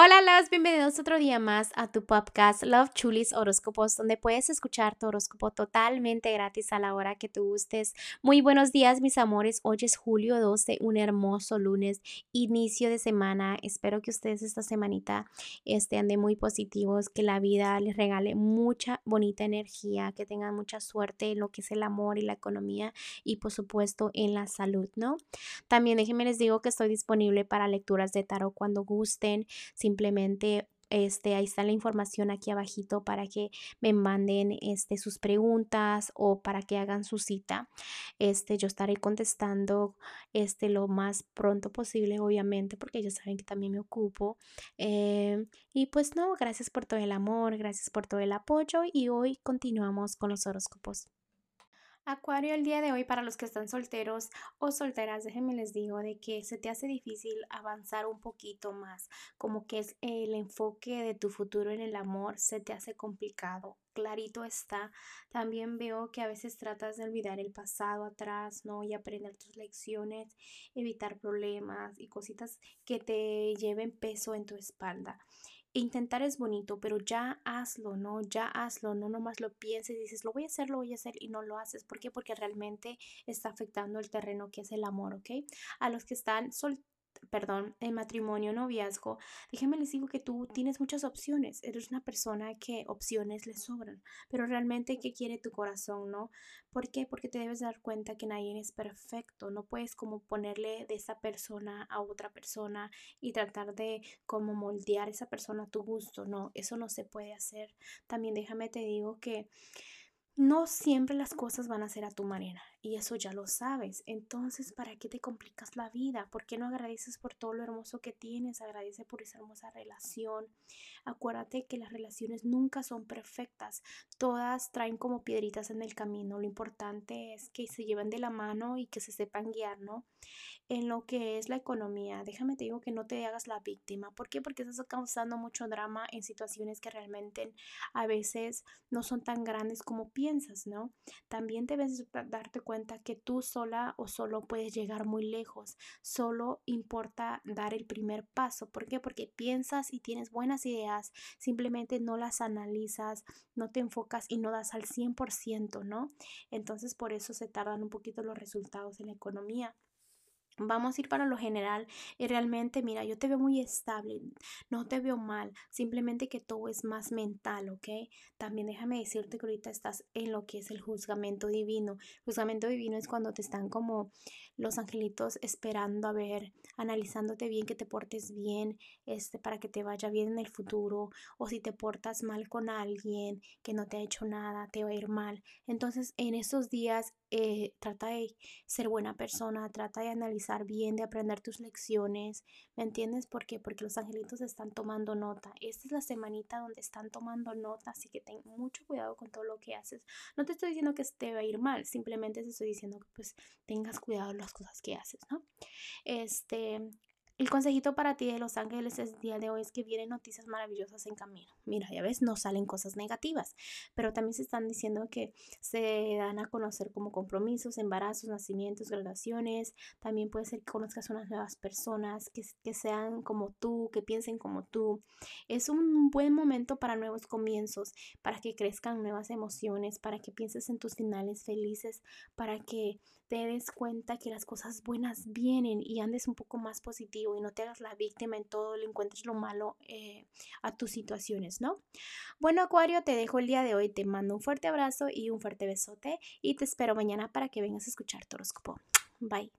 Hola, los bienvenidos otro día más a tu podcast Love Chulis Horóscopos, donde puedes escuchar tu horóscopo totalmente gratis a la hora que tú gustes. Muy buenos días, mis amores. Hoy es julio 12, un hermoso lunes, inicio de semana. Espero que ustedes esta semanita estén de muy positivos, que la vida les regale mucha bonita energía, que tengan mucha suerte en lo que es el amor y la economía y por supuesto en la salud, ¿no? También déjenme les digo que estoy disponible para lecturas de tarot cuando gusten. Simplemente este, ahí está la información aquí abajito para que me manden este, sus preguntas o para que hagan su cita. Este, yo estaré contestando este, lo más pronto posible, obviamente, porque ellos saben que también me ocupo. Eh, y pues no, gracias por todo el amor, gracias por todo el apoyo y hoy continuamos con los horóscopos. Acuario, el día de hoy para los que están solteros o solteras, déjenme les digo de que se te hace difícil avanzar un poquito más, como que es el enfoque de tu futuro en el amor, se te hace complicado. Clarito está. También veo que a veces tratas de olvidar el pasado atrás, ¿no? Y aprender tus lecciones, evitar problemas y cositas que te lleven peso en tu espalda intentar es bonito, pero ya hazlo, ¿no? Ya hazlo, no nomás lo pienses y dices, lo voy a hacer, lo voy a hacer y no lo haces. ¿Por qué? Porque realmente está afectando el terreno que es el amor, ¿ok? A los que están solteros perdón, en matrimonio, noviazgo, déjenme les digo que tú tienes muchas opciones. Eres una persona que opciones le sobran, pero realmente qué quiere tu corazón, ¿no? ¿Por qué? Porque te debes dar cuenta que nadie es perfecto. No puedes como ponerle de esa persona a otra persona y tratar de como moldear esa persona a tu gusto. No, eso no se puede hacer. También déjame te digo que no siempre las cosas van a ser a tu manera y eso ya lo sabes. Entonces, ¿para qué te complicas la vida? ¿Por qué no agradeces por todo lo hermoso que tienes? Agradece por esa hermosa relación. Acuérdate que las relaciones nunca son perfectas. Todas traen como piedritas en el camino. Lo importante es que se lleven de la mano y que se sepan guiar, ¿no? En lo que es la economía, déjame te digo que no te hagas la víctima. ¿Por qué? Porque estás causando mucho drama en situaciones que realmente a veces no son tan grandes como piensas, ¿no? También debes darte cuenta que tú sola o solo puedes llegar muy lejos. Solo importa dar el primer paso. ¿Por qué? Porque piensas y tienes buenas ideas, simplemente no las analizas, no te enfocas y no das al 100%, ¿no? Entonces por eso se tardan un poquito los resultados en la economía. Vamos a ir para lo general y realmente, mira, yo te veo muy estable, no te veo mal, simplemente que todo es más mental, ¿ok? También déjame decirte que ahorita estás en lo que es el juzgamento divino. El juzgamento divino es cuando te están como los angelitos esperando a ver, analizándote bien, que te portes bien, este, para que te vaya bien en el futuro, o si te portas mal con alguien que no te ha hecho nada, te va a ir mal. Entonces, en estos días, eh, trata de ser buena persona, trata de analizar bien, de aprender tus lecciones, ¿me entiendes? ¿Por qué? Porque los angelitos están tomando nota. Esta es la semanita donde están tomando nota, así que ten mucho cuidado con todo lo que haces. No te estoy diciendo que te va a ir mal, simplemente te estoy diciendo que pues tengas cuidado las cosas que haces, ¿no? Este, el consejito para ti de Los Ángeles el día de hoy es que vienen noticias maravillosas en camino. Mira, ya ves, no salen cosas negativas, pero también se están diciendo que se dan a conocer como compromisos, embarazos, nacimientos, graduaciones. También puede ser que conozcas unas nuevas personas que, que sean como tú, que piensen como tú. Es un buen momento para nuevos comienzos, para que crezcan nuevas emociones, para que pienses en tus finales felices, para que te des cuenta que las cosas buenas vienen y andes un poco más positivo y no te hagas la víctima en todo, le encuentres lo malo eh, a tus situaciones, ¿no? Bueno, Acuario, te dejo el día de hoy, te mando un fuerte abrazo y un fuerte besote y te espero mañana para que vengas a escuchar tu. Bye.